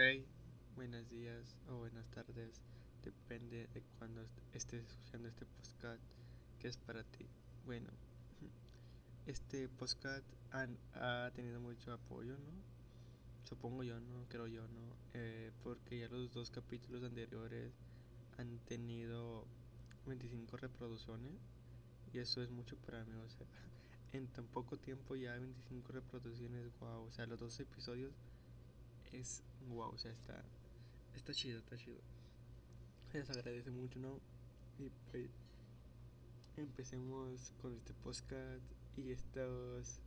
Ok, buenos días o buenas tardes, depende de cuando estés escuchando este podcast que es para ti. Bueno, este podcast ha tenido mucho apoyo, ¿no? Supongo yo, ¿no? Creo yo, ¿no? Eh, porque ya los dos capítulos anteriores han tenido 25 reproducciones y eso es mucho para mí, o sea, en tan poco tiempo ya 25 reproducciones, wow, o sea, los dos episodios es wow, o sea, está, está chido, está chido. Les agradece mucho, ¿no? Y pues empecemos con este podcast y estos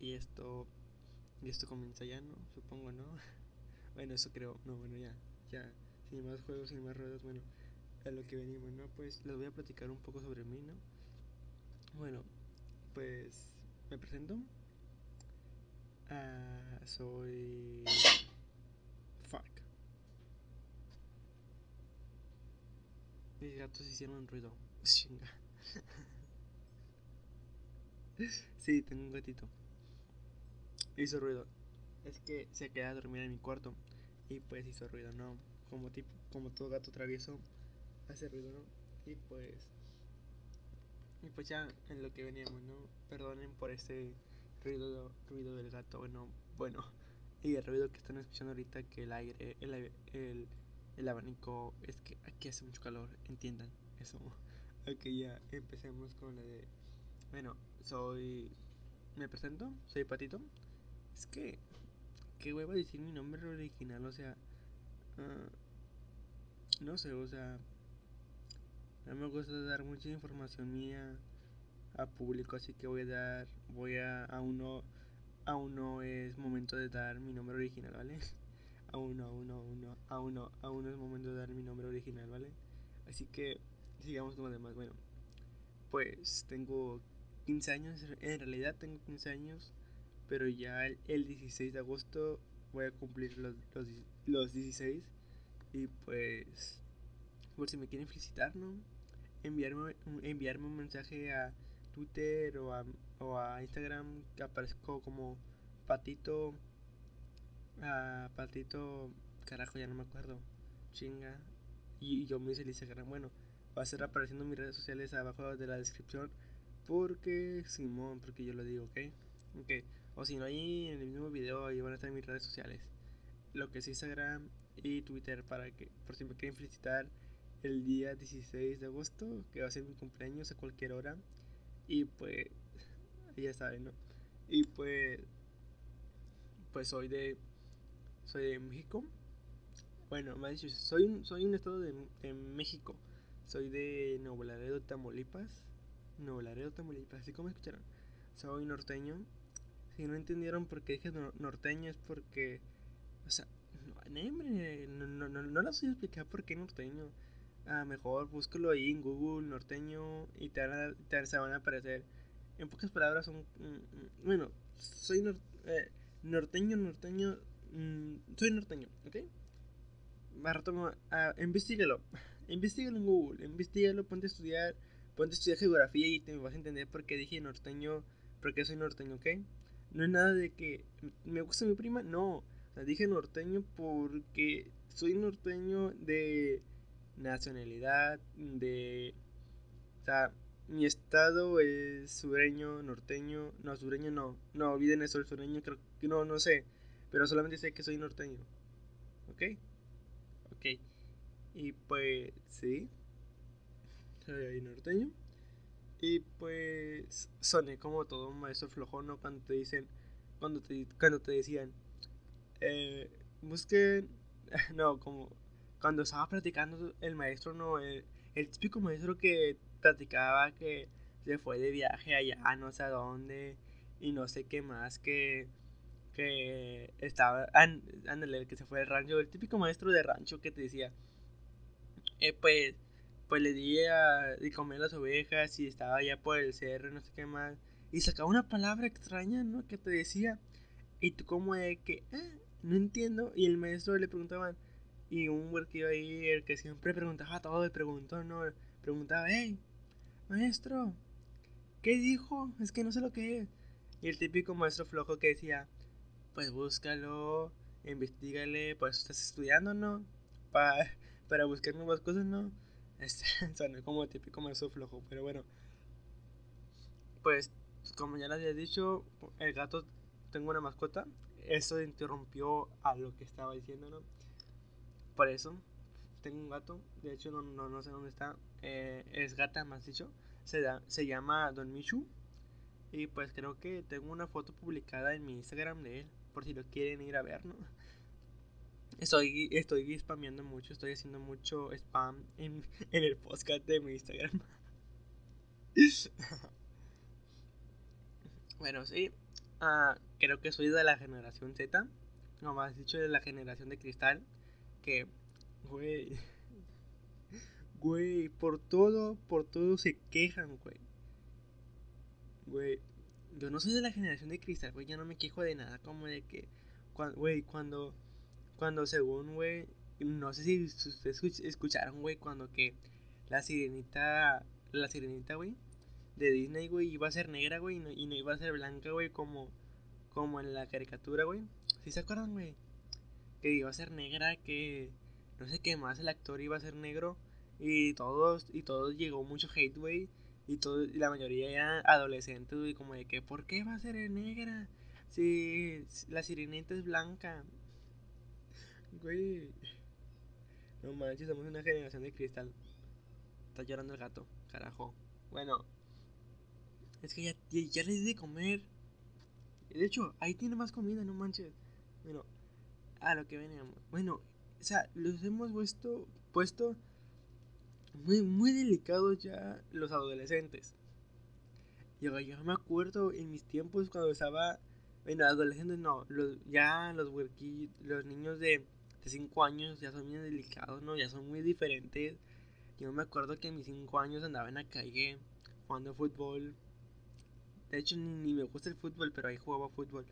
y esto y esto comienza ya, ¿no? Supongo, ¿no? bueno, eso creo, no, bueno, ya, ya, sin más juegos, sin más ruedas, bueno, a lo que venimos, ¿no? Pues les voy a platicar un poco sobre mí, ¿no? Bueno, pues me presento. Ah, soy. Fuck. Mis gatos hicieron ruido. Chinga. sí, tengo un gatito. Hizo ruido. Es que se queda a dormir en mi cuarto. Y pues hizo ruido, ¿no? Como, tipo, como todo gato travieso hace ruido, ¿no? Y pues. Y pues ya en lo que veníamos, ¿no? Perdonen por este ruido, ruido del gato. Bueno, bueno. Y el ruido que están escuchando ahorita, que el aire, el, el, el abanico, es que aquí hace mucho calor, entiendan eso. Ok, ya empecemos con la de. Bueno, soy. Me presento, soy Patito. Es que. ¿Qué huevo decir mi nombre original? O sea. Uh, no sé, o sea. No me gusta dar mucha información mía a público, así que voy a dar, voy a, aún no, aún no es momento de dar mi nombre original, ¿vale? Aún no, aún no, aún no, aún no, aún no es momento de dar mi nombre original, ¿vale? Así que sigamos con lo demás. Bueno, pues tengo 15 años, en realidad tengo 15 años, pero ya el, 16 de agosto voy a cumplir los, los, los 16 y pues por si me quieren felicitar, ¿no? Enviarme, enviarme un mensaje a Twitter o a, o a Instagram que aparezco como Patito. A Patito. Carajo, ya no me acuerdo. Chinga. Y, yo me hice el Instagram. Bueno, va a estar apareciendo mis redes sociales abajo de la descripción. Porque, Simón, porque yo lo digo, ¿ok? Ok. O si no, ahí en el mismo video ahí van a estar mis redes sociales. Lo que es Instagram y Twitter para que, por si me quieren felicitar el día 16 de agosto, que va a ser mi cumpleaños a cualquier hora. Y pues, ya saben, ¿no? Y pues, pues soy de, soy de México. Bueno, más dicho, soy un, soy un estado de, México. Soy de Nuevo Laredo, Tamaulipas. Nuevo Laredo, Tamaulipas, así como escucharon. Soy norteño. Si no entendieron por qué dije norteño es porque, o sea, no, no, no, no, no les voy explicar por qué norteño ah, mejor búscalo ahí en Google norteño y te, van a, se van a aparecer. En pocas palabras son... Mm, mm, bueno, soy eh, norteño, norteño... Mm, soy norteño, ¿ok? Más rato, ah, investigalo. Investígalo en Google, investigalo, ponte a estudiar, ponte a estudiar geografía y te vas a entender por qué dije norteño, por qué soy norteño, ¿ok? No es nada de que me gusta mi prima, no. Dije norteño porque soy norteño de nacionalidad, de... O sea, mi estado es sureño, norteño, no, sureño no, no, olviden eso, el sureño creo que no, no sé, pero solamente sé que soy norteño, ¿ok? Ok, y pues, sí, soy norteño, y pues soné como todo un maestro flojón, Cuando te dicen, cuando te, cuando te decían, eh, busquen, no, como cuando estaba practicando el maestro, no, el, típico maestro que platicaba que se fue de viaje allá, no sé a dónde, y no sé qué más, que, que estaba, ándale, el que se fue del rancho, el típico maestro de rancho que te decía, eh, pues, pues le di a de comer las ovejas y estaba allá por el cerro, no sé qué más, y sacaba una palabra extraña, ¿no? Que te decía, y tú como de que, ah, no entiendo, y el maestro le preguntaban, y un iba ahí, el que siempre preguntaba todo y preguntó, ¿no? Preguntaba, hey, maestro, ¿qué dijo? Es que no sé lo que es. Y el típico maestro flojo que decía, pues búscalo investigale, por eso estás estudiando, ¿no? para para buscar nuevas cosas, ¿no? Este, suena como típico mazo flojo, pero bueno. Pues, como ya les había dicho, el gato, tengo una mascota. Eso interrumpió a lo que estaba diciendo, ¿no? Por eso, tengo un gato. De hecho, no, no, sé dónde está. Eh, es gata, más dicho. Se, da, se llama Don Michu. Y pues creo que tengo una foto publicada en mi Instagram de él. Por si lo quieren ir a ver, ¿no? Estoy, estoy spameando mucho, estoy haciendo mucho spam en, el podcast de mi Instagram. bueno, sí. Ah, creo que soy de la generación Z. No más dicho de la generación de cristal. Que, güey. Güey, por todo, por todo se quejan, güey. Güey, yo no soy de la generación de cristal, güey. Yo no me quejo de nada. Como de que, güey, cuando cuando según, güey, no sé si ustedes escucharon, güey, cuando que la sirenita, la sirenita, güey, de Disney, güey, iba a ser negra, güey, y no, y no iba a ser blanca, güey, como, como en la caricatura, güey. ¿Sí se acuerdan, güey? Que iba a ser negra, que no sé qué más, el actor iba a ser negro, y todos, y todos llegó mucho hate, güey, y, todo, y la mayoría eran adolescentes, güey, como de que, ¿por qué va a ser negra? Si la sirenita es blanca, Güey. No manches, somos una generación de cristal. Está llorando el gato, carajo. Bueno. Es que ya, ya, les di de comer. De hecho, ahí tiene más comida, no manches. Bueno, a lo que veníamos. Bueno, o sea, los hemos puesto, puesto muy, muy delicados ya los adolescentes. Yo, yo me acuerdo en mis tiempos cuando estaba. Bueno, adolescentes no, los, ya los los niños de de 5 años ya son bien delicados, ¿no? Ya son muy diferentes. Yo me acuerdo que en mis 5 años andaba en la calle jugando fútbol. De hecho, ni, me gusta el fútbol, pero ahí jugaba fútbol.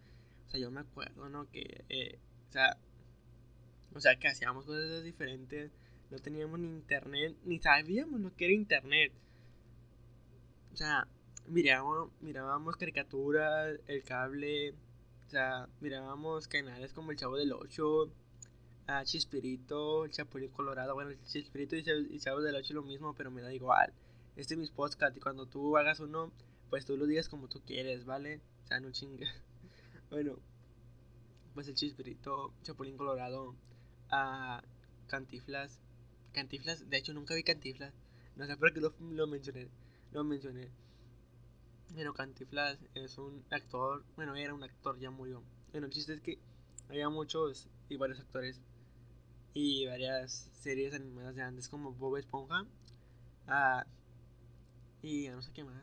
O sea, yo me acuerdo, ¿no? Que, eh, o sea, o sea, que hacíamos cosas diferentes. No teníamos ni internet, ni sabíamos lo que era internet. O sea, mirábamos, mirábamos caricaturas, el cable, o sea, mirábamos canales como el Chavo del 8 a Chispirito, el Chapulín Colorado. Bueno, el Chispirito y, y Chavo del Ocho lo mismo, pero me da igual. Este es mi podcast y cuando tú hagas uno, pues tú lo digas como tú quieres, ¿vale? O sea, no chingue. bueno, pues el Chispirito, Chapulín Colorado, a Cantiflas. Cantiflas, de hecho nunca vi Cantiflas. No sé por qué lo, mencioné. Lo mencioné. Bueno, Cantiflas es un actor, bueno, era un actor, ya murió. Bueno, el chiste es que había muchos y varios actores y varias series animadas de antes como Bob Esponja ah, y no sé qué más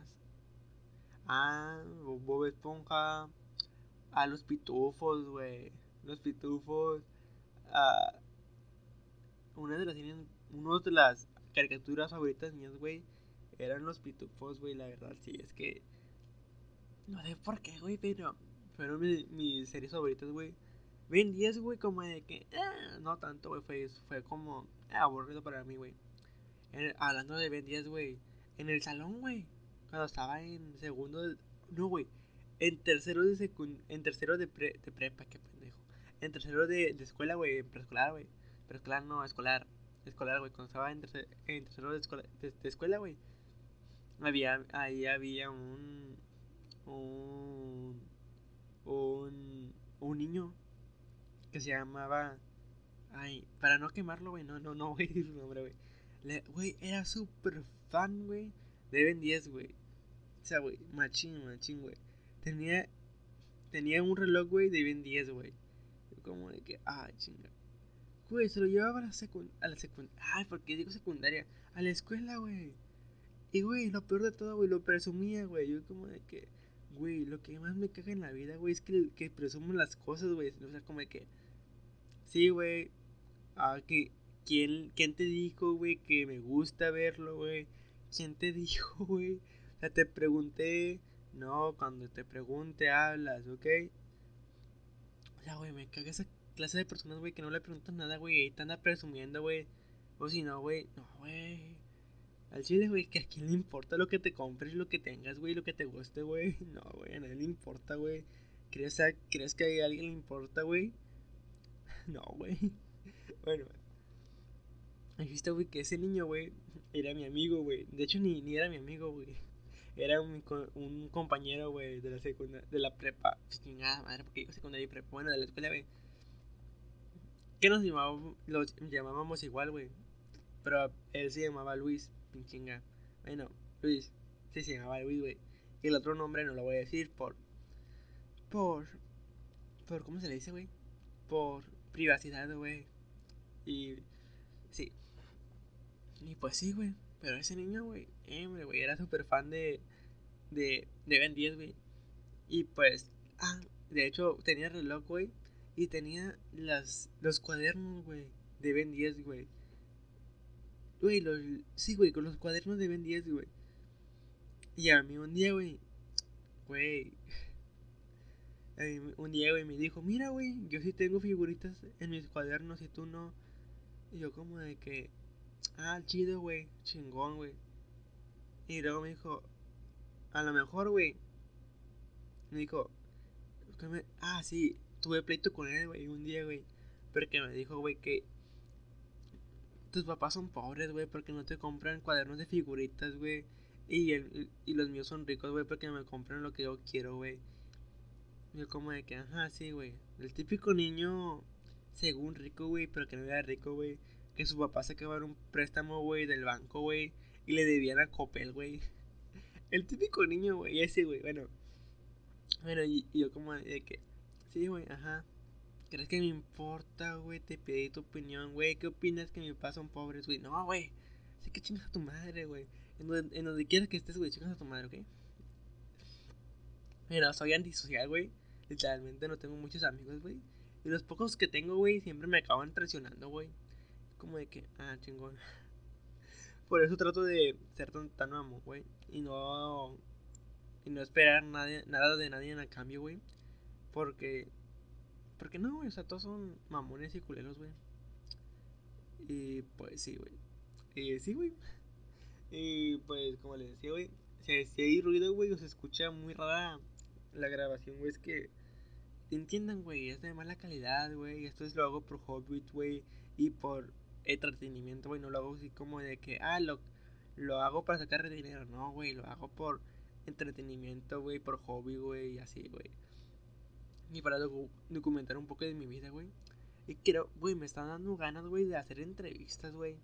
ah Bob Esponja a ah, los pitufos güey los pitufos ah, una de las una de las caricaturas favoritas mías güey eran los pitufos güey la verdad sí es que no sé por qué güey pero fueron mis, mis series favoritas güey Ben 10, güey, como de que, eh, no tanto, güey, fue, fue como eh, aburrido para mí, güey. Hablando de Ben 10, güey, en el salón, güey, cuando estaba en segundo, no, güey, en tercero de secund en tercero de, pre de prepa, qué pendejo. En tercero de, de escuela, güey, preescolar, güey. Preescolar no, escolar. Escolar, güey, cuando estaba en, tercer, en tercero de, escuela, de, escuela, güey. Había, ahí había un, un, un, un niño que se llamaba. Ay, para no quemarlo, güey, no, no, no voy a decir su nombre, güey. Güey, era súper fan, güey, de Ben 10, güey. O sea, güey, machín, machín, güey. Tenía, tenía un reloj, güey, de Ben 10, güey. Como de que, ay, chinga. Güey, se lo llevaba a la, secundaria. secundaria. Ay, ¿por qué digo secundaria? A la escuela, güey. Y, güey, lo peor de todo, güey, lo presumía, güey. Yo como de que, güey, lo que más me caga en la vida, güey, es que, que presumo las cosas, güey. O sea, como de que, Sí, güey. Ah, que, ¿quién, ¿Quién te dijo, güey, que me gusta verlo, güey? ¿Quién te dijo, güey? O te pregunté. No, cuando te pregunte hablas, ¿ok? O sea, güey, me caga esa clase de personas, güey, que no le preguntan nada, güey, y te anda presumiendo, güey. O si no, güey, no, güey. Al chile, güey, que a quién le importa lo que te compres, lo que tengas, güey, lo que te guste, güey. No, güey, a nadie le importa, güey. ¿Crees, ¿Crees que a alguien le importa, güey? no, güey. Bueno, dijiste, güey, que ese niño, güey, era mi amigo, güey. De hecho, ni, ni era mi amigo, güey. Era un, un compañero, güey, de la secundaria, de la prepa. Chingada madre, porque yo secundaria y prepa. Bueno, de la escuela, güey. Que nos llamábamos, los llamábamos igual, güey. Pero él se llamaba Luis, pinchinga. Bueno, Luis, sí se llamaba Luis, güey. Y el otro nombre no lo voy a decir por. Por. Por. ¿Cómo se le dice, güey? Por privacidad, güey. Y. Sí. Y pues sí, güey. Pero ese niño, güey, eh, güey, era súper fan de, de, de Ben 10, güey. Y pues, ah, de hecho, tenía reloj, güey. Y tenía las, los cuadernos, güey, de Ben 10, güey. Güey, los, sí, güey, con los cuadernos de Ben 10, güey. Y a mí un día, güey, güey, un día, güey, me dijo, mira, güey, yo sí tengo figuritas en mis cuadernos y tú no. Y yo como de que, Ah, chido, güey. Chingón, güey. Y luego me dijo, a lo mejor, güey. Me dijo, ah, sí, tuve pleito con él, güey, un día, güey. Pero que me dijo, güey, que tus papás son pobres, güey, porque no te compran cuadernos de figuritas, güey. Y, el, y los míos son ricos, güey, porque me compran lo que yo quiero, güey. Yo como de que, ajá, sí, güey. El típico niño, según rico, güey, pero que no era rico, güey que su papá en un préstamo, güey, del banco, güey, y le debían a Copel, güey. El típico niño, güey, ese, güey, bueno. Bueno, y, yo como de que, sí, güey, ajá. ¿Crees que me importa, güey? Te pedí tu opinión, güey. ¿Qué opinas que mis papás son pobres, güey? No, güey. Sí que chingas a tu madre, güey. En donde, en donde quieras que estés, güey, chingas a tu madre, ¿ok? Mira, soy antisocial, güey. Literalmente no tengo muchos amigos, güey. Y los pocos que tengo, güey, siempre me acaban traicionando, güey como de que, ah, chingón. Por eso trato de ser tan, tan amo, güey. Y no. Y no esperar nada, nada de nadie el cambio, güey. Porque. Porque no, güey. O sea, todos son mamones y culeros, güey. Y pues sí, güey. Y sí, güey. Y pues, como les decía, güey. Si, si hay ruido, güey, o se escucha muy rara la grabación, güey. Es que. Entiendan, güey. Es de mala calidad, güey. Esto es lo hago por Hobbit, güey. Y por entretenimiento, güey. No lo hago así como de que, ah, lo, lo hago para sacar dinero. No, güey, lo hago por entretenimiento, güey, por hobby, güey, y así, güey. Y para documentar un poco de mi vida, güey. Y quiero, güey, me están dando ganas, güey, de hacer entrevistas, güey.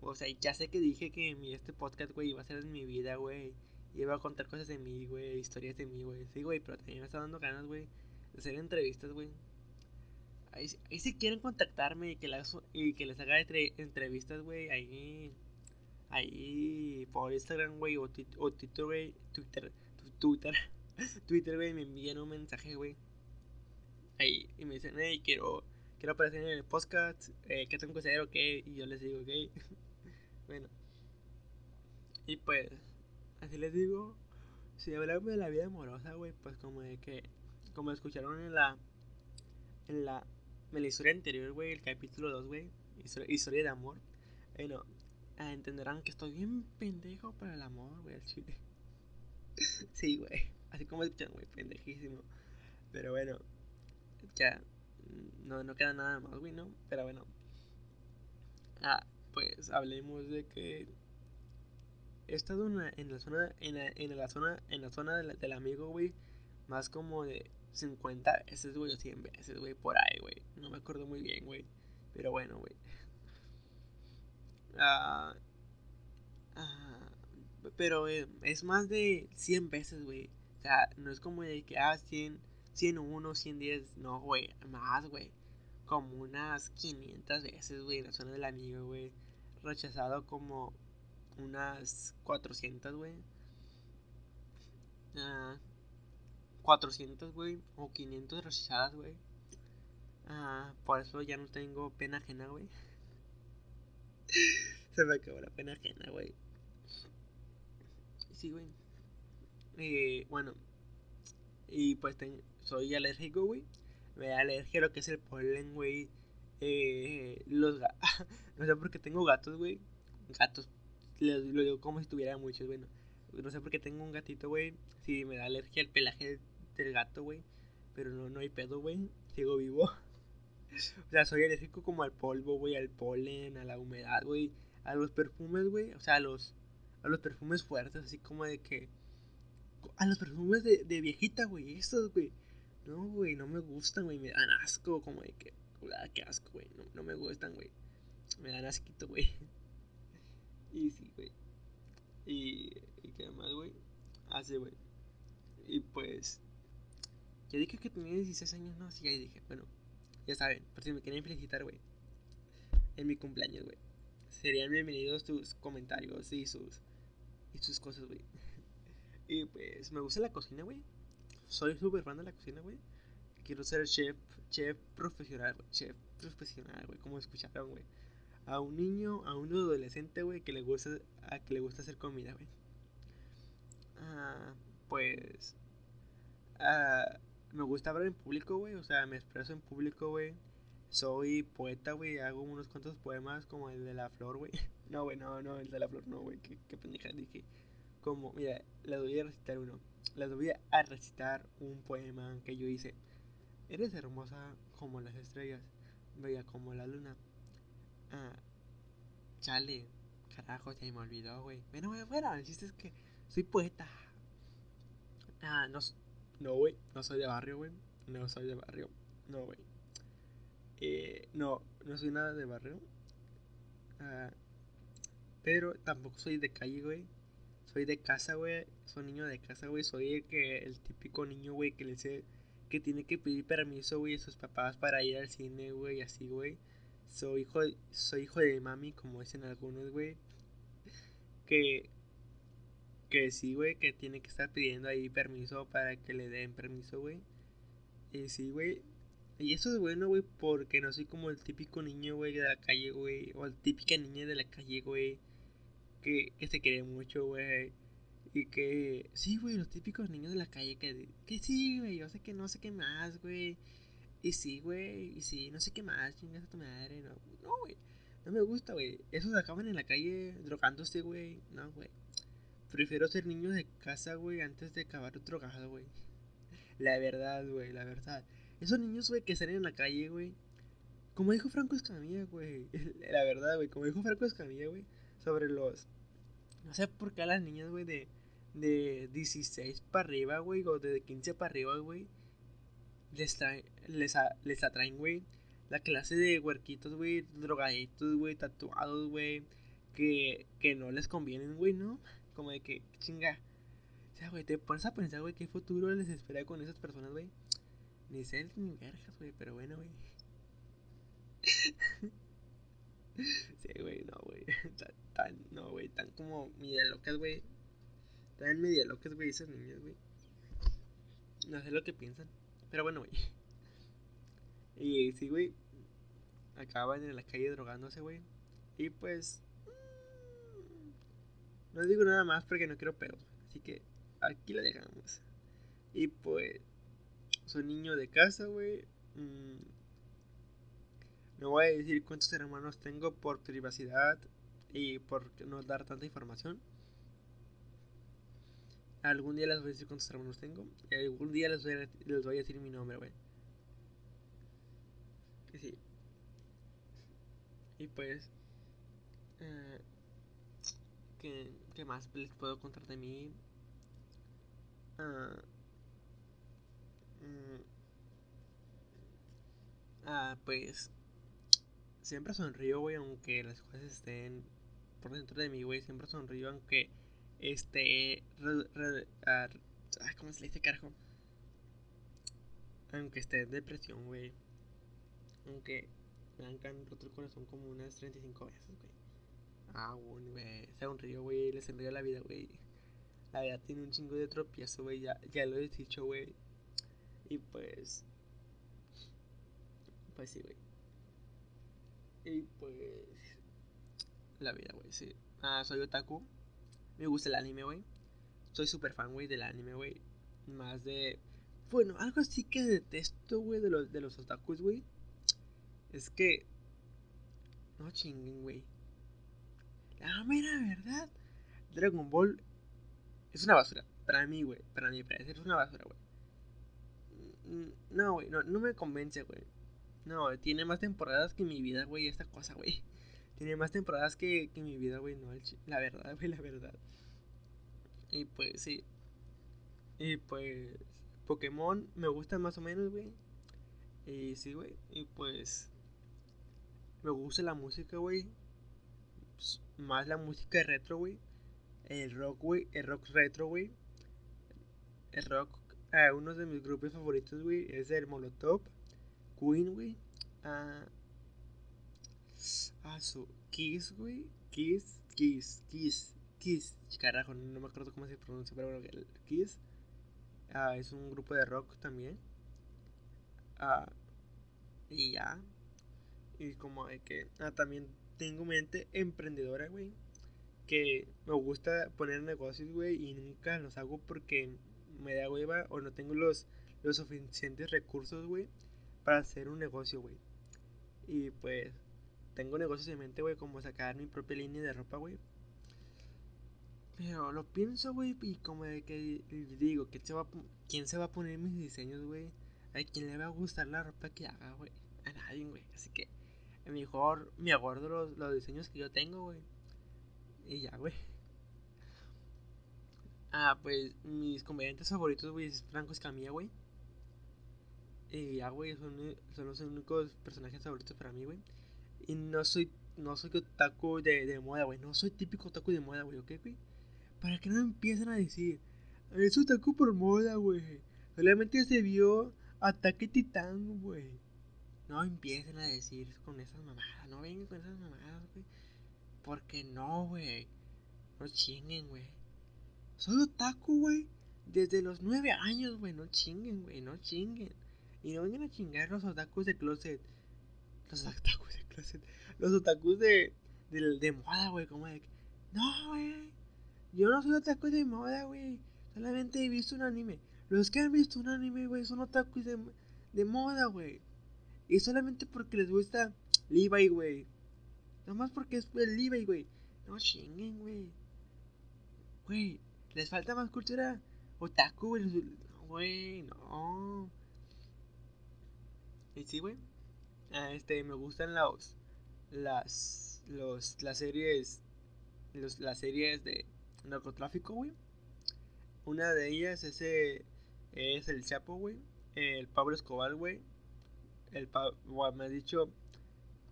O sea, ya sé que dije que mi, este podcast, güey, iba a ser en mi vida, güey. Iba a contar cosas de mí, güey, historias de mí, güey. Sí, güey, pero también me están dando ganas, güey, de hacer entrevistas, güey. Ahí, si quieren contactarme y que, las, y que les haga entrevistas, güey, ahí, ahí por Instagram, güey, o, Twitter, güey, Twitter, Twitter, Twitter, güey, me envían un mensaje, güey. Ahí, y me dicen, hey, quiero, quiero aparecer en el podcast, eh, ¿qué tengo que hacer o qué? Y yo les digo, ok. bueno. Y pues, así les digo, si hablamos de la vida amorosa, güey, pues como de que, como escucharon en la, en la en la historia anterior, güey, el capítulo 2, güey, historia, de amor, bueno, ah, entenderán que estoy bien pendejo para el amor, güey, al chile. sí, güey, así como escuchan, güey, pendejísimo. Pero bueno, ya, no, no queda nada más, güey, ¿no? Pero bueno. Ah, pues hablemos de que he estado en la, en la zona, en la, en la zona, en la zona del amigo, güey, más como de 50 veces, güey, o 100 veces, güey, por ahí, güey. No me acuerdo muy bien, güey. Pero bueno, güey. Ah, ah, pero eh, es más de 100 veces, güey. O sea, no es como de que, ah, 100, 101, 110. No, güey, más, güey. Como unas 500 veces, güey, en la zona del amigo, güey. Rechazado como unas 400, güey. Ah 400, güey, o 500 rechazadas, güey. Ah, por eso ya no tengo pena ajena, güey. Se me acabó la pena ajena, güey. Sí, güey. Eh, bueno. Y pues soy alérgico, güey. Me da alergia a lo que es el polen, güey. Eh, los no sé por qué tengo gatos, güey. Gatos. Lo, digo como si tuviera muchos, bueno. No sé por qué tengo un gatito, güey. Si me da alergia al pelaje del gato, güey. Pero no, no hay pedo, güey. Sigo vivo. O sea, soy alérgico como al polvo, güey, al polen, a la humedad, güey, a los perfumes, güey. O sea, a los, a los perfumes fuertes, así como de que... A los perfumes de, de viejita, güey, esos, güey. No, güey, no me gustan, güey, me dan asco, como de que... Ah, qué asco, güey, no, no me gustan, güey. Me dan asquito, güey. Y sí, güey. Y, y qué más, güey. Así, güey. Y pues... Ya dije que tenía 16 años, no, sí, ahí dije, bueno, ya saben, por si me quieren felicitar, güey. En mi cumpleaños, güey. Serían bienvenidos tus comentarios y sus, y sus cosas, güey. Y pues me gusta la cocina, güey. Soy súper fan de la cocina, güey. Quiero ser chef, chef profesional, güey. Chef profesional, güey. Como escucharon, güey. A un niño, a un adolescente, güey, que le gusta, a que le gusta hacer comida, güey. Ah, pues... Ah, me gusta hablar en público, güey. O sea, me expreso en público, güey. Soy poeta, güey. Hago unos cuantos poemas como el de la flor, güey. No, güey, no, no, el de la flor, no, güey. Qué, qué pendeja dije. Como, mira, les voy a recitar uno. Les voy a recitar un poema que yo hice. Eres hermosa como las estrellas, bella como la luna. Ah, chale, carajo, se me olvidó, güey. Bueno, güey, bueno, el chiste es que soy poeta. Ah, no, no, güey, no soy de barrio, güey. No soy de barrio. No, güey. Eh, no, no soy nada de barrio. Ah, pero tampoco soy de calle, güey. Soy de casa, güey. Soy niño de casa, güey. Soy el, que, el típico niño, güey, que le sé que tiene que pedir permiso, güey, a sus papás para ir al cine, güey, así, güey. Soy hijo, soy hijo de mami, como dicen algunos, güey. Que, que sí, güey, que tiene que estar pidiendo ahí permiso para que le den permiso, güey. Y sí, güey. Y eso es bueno, güey, porque no soy como el típico niño, güey, de la calle, güey. O el típica niña de la calle, güey. Que, que se quiere mucho, güey. Y que, sí, güey, los típicos niños de la calle que, que sí, güey, yo sé que no sé qué más, güey. Y sí, güey, y sí, no sé qué más, chingas a tu madre, no, no, güey. No me gusta, güey. Esos acaban en la calle drogándose, güey. No, güey. Prefiero ser niño de casa, güey, antes de acabar drogado, güey. La verdad, güey, la verdad. Esos niños, güey, que salen en la calle, güey. Como dijo Franco Escamilla, güey. La verdad, güey. Como dijo Franco Escamilla, güey. Sobre los... No sé por qué a las niñas, güey, de de 16 para arriba, güey, o de 15 para arriba, güey, les, les, les atraen, güey, la clase de huerquitos, güey, drogaditos, güey, tatuados, güey, que, que no les convienen, güey, ¿no? Como de que, chinga. O sea, güey, te pones a pensar, güey, qué futuro les espera con esas personas, güey. Ni sé ni verjas, güey, pero bueno, güey. sí, güey, no, güey. Tan, no, güey, tan como mira locas, güey. Están media locas, güey, esas niñas, güey. No sé lo que piensan. Pero bueno, güey. Y sí, güey. Acaban en la calle drogándose, güey. Y pues. No digo nada más porque no quiero pedo. Así que aquí la dejamos. Y pues. Soy niño de casa, güey. Mm, no voy a decir cuántos hermanos tengo por privacidad y por no dar tanta información. Algún día les voy a decir cuántos hermanos tengo. Y algún día les voy a, les voy a decir mi nombre, güey. Sí. Y pues. Eh, ¿qué, ¿qué, más les puedo contar de mí? Ah, mm, ah, pues. Siempre sonrío, güey, aunque las cosas estén por dentro de mí, güey. Siempre sonrío, aunque este, ¿cómo se le dice, carajo? Aunque esté en depresión, güey. Aunque me han roto el corazón como unas 35 veces, güey. Ah, bueno, güey. Se río, güey. Le sonrío la vida, güey. La vida tiene un chingo de tropiezo, güey. Ya, ya lo he dicho, güey. Y pues. Pues sí, güey. Y pues. La vida, güey, sí. Ah, soy otaku. Me gusta el anime, güey. Soy súper fan, güey, del anime, güey. Más de... Bueno, algo así que detesto, güey, de los, de los otakus, güey. Es que... No chinguen, güey. La mera verdad. Dragon Ball es una basura. Para mí, güey. Para mí, para decir, es una basura, güey. Mm, no, güey. No, no me convence, güey. No, tiene más temporadas que mi vida, güey, esta cosa, güey. Tiene más temporadas que, que mi vida, güey, no, la verdad, güey, la verdad. Y pues sí. Y pues Pokémon me gusta más o menos, güey. Y sí, güey. Y pues me gusta la música, güey. Más la música retro, güey. El rock, güey. El rock retro, güey. El rock. Eh, uno de mis grupos favoritos, güey, es el Molotov. Queen, güey. Ah, ah, su Kiss, güey. Kiss, Kiss, Kiss, Kiss. Carajo, no me acuerdo cómo se pronuncia, pero bueno, Kiss. Ah, es un grupo de rock también. Ah, y ya. Y como de que ah, también tengo mente emprendedora, güey. Que me gusta poner negocios, güey. Y nunca los hago porque me da hueva o no tengo los, los suficientes recursos, güey. Para hacer un negocio, güey. Y pues tengo negocios en mente, güey. Como sacar mi propia línea de ropa, güey. Pero lo pienso, güey. Y como de que digo, ¿quién se va, quién se va a poner mis diseños, güey? ¿A quién le va a gustar la ropa que haga, güey? A nadie, güey. Así que mejor me acuerdo los, los diseños que yo tengo, güey. Y ya, güey. Ah, pues mis comediantes favoritos, güey, es Franco Escamilla, güey. Y ya, güey, son, son, los únicos personajes favoritos para mí, güey. Y no soy, no soy otaku de, de moda, güey. No soy típico otaku de moda, güey, ¿ok, güey? Para que no empiecen a decir, es otaku por moda, güey. Solamente se vio Ataque Titán, güey. No empiecen a decir con esas mamadas. No vengan con esas mamadas, güey. Porque no, güey. No chinguen, güey. Soy otaku, güey. Desde los nueve años, güey. No chinguen, güey. No chinguen. Y no vengan a chingar los otakus de closet. Los otakus de closet. Los otakus de, de, moda, güey. Como de... No, güey. Yo no soy otaku de moda, güey. Solamente he visto un anime. Los que han visto un anime, güey, son otakus de, de moda, güey. Y solamente porque les gusta Levi, güey. Nomás porque es el Levi, güey. No chinguen, güey. Güey, les falta más cultura otaku, güey. No, güey, no. Y sí, güey. Ah, este, me gustan los. Las. Los. Las series. Los, las series de narcotráfico, güey. Una de ellas ese es el Chapo, güey. El Pablo Escobar, güey el me ha dicho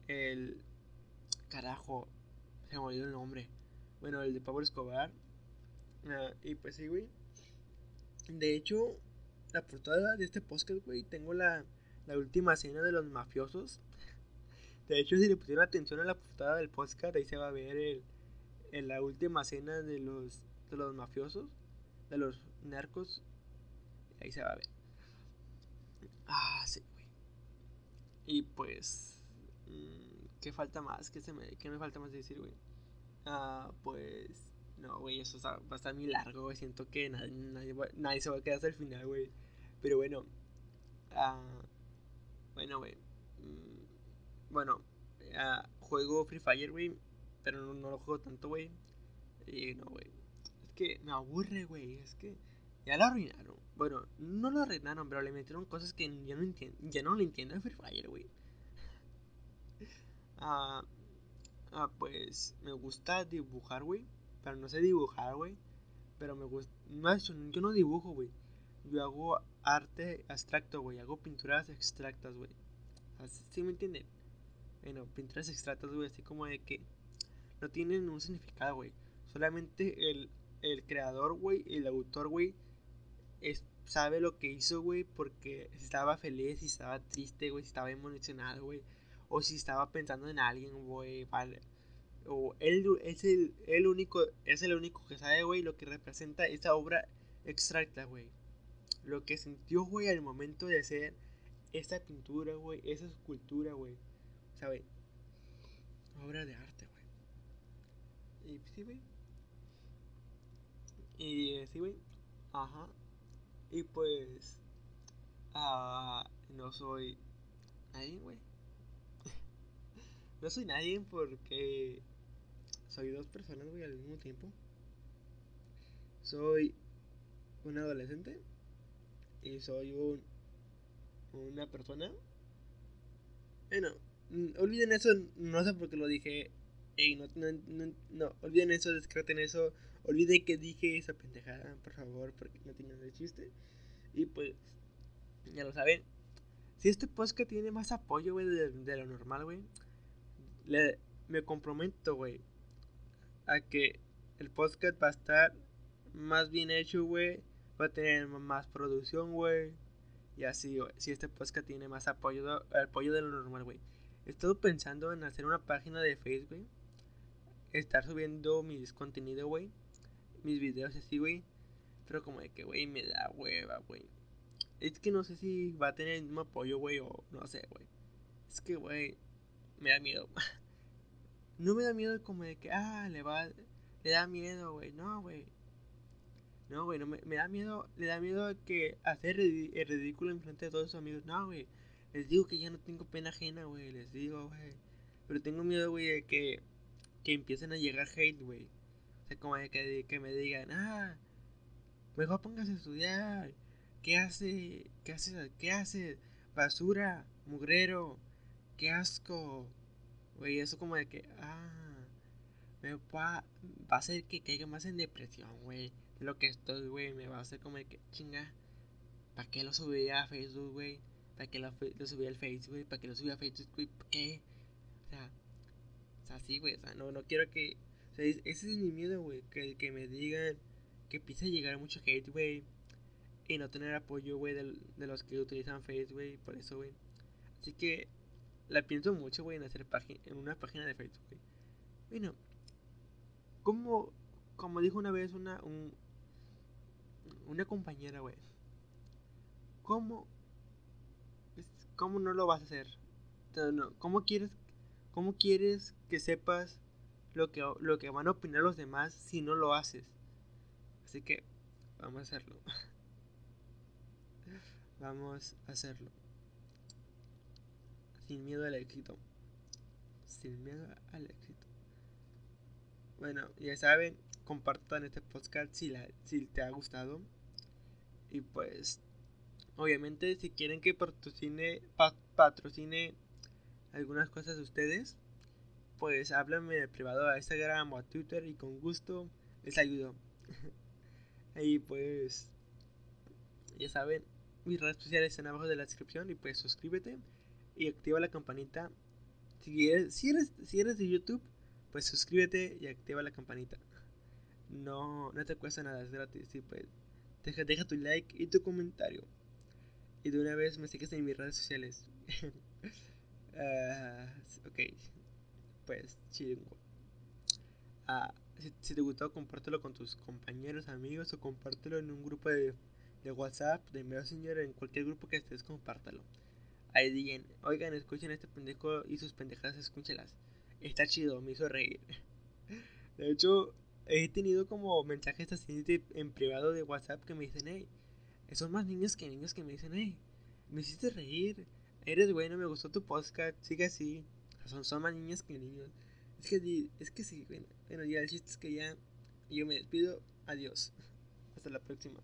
el carajo, se me olvidó el nombre. Bueno, el de Pablo Escobar. Ah, y pues sí, güey. De hecho, la portada de este podcast, güey, tengo la, la última escena de los mafiosos. De hecho, si le pusieron atención a la portada del podcast, ahí se va a ver el, el la última escena de los, de los mafiosos, de los narcos. Ahí se va a ver. Ah, sí. Y pues, mm, ¿qué falta más? ¿Qué, se me, qué me falta más decir, güey? Ah, pues, no, güey, eso va a estar muy largo. Siento que nadie, nadie, se va a quedar hasta el final, güey. Pero bueno, ah, bueno, güey. Mm, bueno, ah, juego Free Fire, güey. Pero no, no lo juego tanto, güey. Y no, güey. Es que me aburre, güey. Es que ya lo arruinaron. Bueno, no lo arreglaron, pero le metieron cosas que ya no entiendo. Ya no lo entiendo en Free Fire, güey. Ah, ah, pues me gusta dibujar, güey. Pero no sé dibujar, güey. Pero me gusta. No, yo no dibujo, güey. Yo hago arte abstracto, güey. Hago pinturas extractas, güey. ¿Sí me entienden? Bueno, pinturas extractas, güey. Así como de que no tienen un significado, güey. Solamente el, el creador, güey, el autor, güey sabe lo que hizo, güey, porque si estaba feliz, si estaba triste, güey, si estaba emocionado, güey, o si estaba pensando en alguien, güey, vale. O él es el, el único, es el único que sabe, güey, lo que representa esa obra extracta, güey. Lo que sintió, güey, al momento de hacer esa pintura, güey, esa escultura, güey. ¿Sabe? Obra de arte, güey. Y sí, güey. Y sí, güey. Ajá. Y pues. Ah, no soy nadie, güey. no soy nadie porque soy dos personas, güey, al mismo tiempo. Soy un adolescente y soy un una persona Bueno, mm, olviden eso, no sé por qué lo dije. Ey, no, no, no, no, olviden eso, descarten eso. Olviden que dije esa pendejada, por favor, porque no tiene de chiste. Y pues, ya lo saben. Si este podcast tiene más apoyo, güey, de, lo normal, güey, me comprometo, güey, a que el podcast va a estar más bien hecho, güey. Va a tener más producción, güey. Y así, güey. Si este podcast tiene más apoyo, apoyo de lo normal, güey. He estado pensando en hacer una página de Facebook, güey. Estar subiendo mis contenido, güey. Mis videos así, güey. Pero como de que, güey, me da hueva, güey. Es que no sé si va a tener el mismo apoyo, güey, o no sé, güey. Es que, güey, me da miedo. no me da miedo como de que, ah, le va, le da miedo, güey. No, güey. No, güey, no me, me, da miedo, le da miedo que hacer el ridículo en frente de todos sus amigos. No, güey. Les digo que ya no tengo pena ajena, güey. Les digo, güey. Pero tengo miedo, güey, de que, que empiecen a llegar hate, güey. O sea, como que, que me digan, ah, mejor póngase a estudiar. ¿Qué hace? ¿Qué hace? ¿Qué hace? Basura, mugrero, qué asco. Güey, eso como de que, ah, me va, va a hacer que caiga más en depresión, güey lo que estoy, güey, me va a hacer como de que chinga. ¿Para qué lo subí a Facebook, güey? ¿Para qué lo, lo subí al Facebook? ¿Para qué lo subí a Facebook, güey? ¿Para qué? O sea, o sea, güey, o sea, no, no quiero que. Ese es mi miedo, güey, que, que me digan que empiece a llegar mucho hate, güey. Y no tener apoyo, güey, de, los que utilizan Facebook, güey, por eso, güey. Así que la pienso mucho, güey, en hacer en una página de Facebook, güey. Bueno, como, como dijo una vez una, un, una compañera, güey. ¿Cómo? ¿Cómo no lo vas a hacer? ¿Cómo quieres, cómo quieres que sepas lo que, lo que van a opinar los demás si no lo haces? Así que vamos a hacerlo. vamos a hacerlo. Sin miedo al éxito. Sin miedo al éxito. Bueno, ya saben, compartan este podcast si, la, si te ha gustado. Y pues, obviamente, si quieren que patrocine, patrocine algunas cosas de ustedes, pues háblenme de privado a Instagram o a Twitter y con gusto les ayudo. y pues, ya saben, mis redes sociales están abajo de la descripción y pues suscríbete y activa la campanita. Si eres, si eres, si eres de YouTube, pues suscríbete y activa la campanita no, no te cuesta nada, es gratis. Y pues, deja, deja tu like y tu comentario. Y de una vez me sigues en mis redes sociales. uh, ok, pues chingo. Uh, si, te gustó, compártelo con tus compañeros, amigos o compártelo en un grupo de, de WhatsApp, de Messenger, en cualquier grupo que estés, compártelo. Ahí digan, oigan, escuchen a este pendejo y sus pendejadas, escúchelas. Está chido, me hizo reír. De hecho, he tenido como mensajes así en privado de WhatsApp que me dicen, hey, son más niños que niños que me dicen, hey, me hiciste reír, eres bueno, me gustó tu podcast, sigue así. Son, más niños que niños. Es que, es que sí, bueno, ya el chiste es que ya yo me despido, adiós. Hasta la próxima.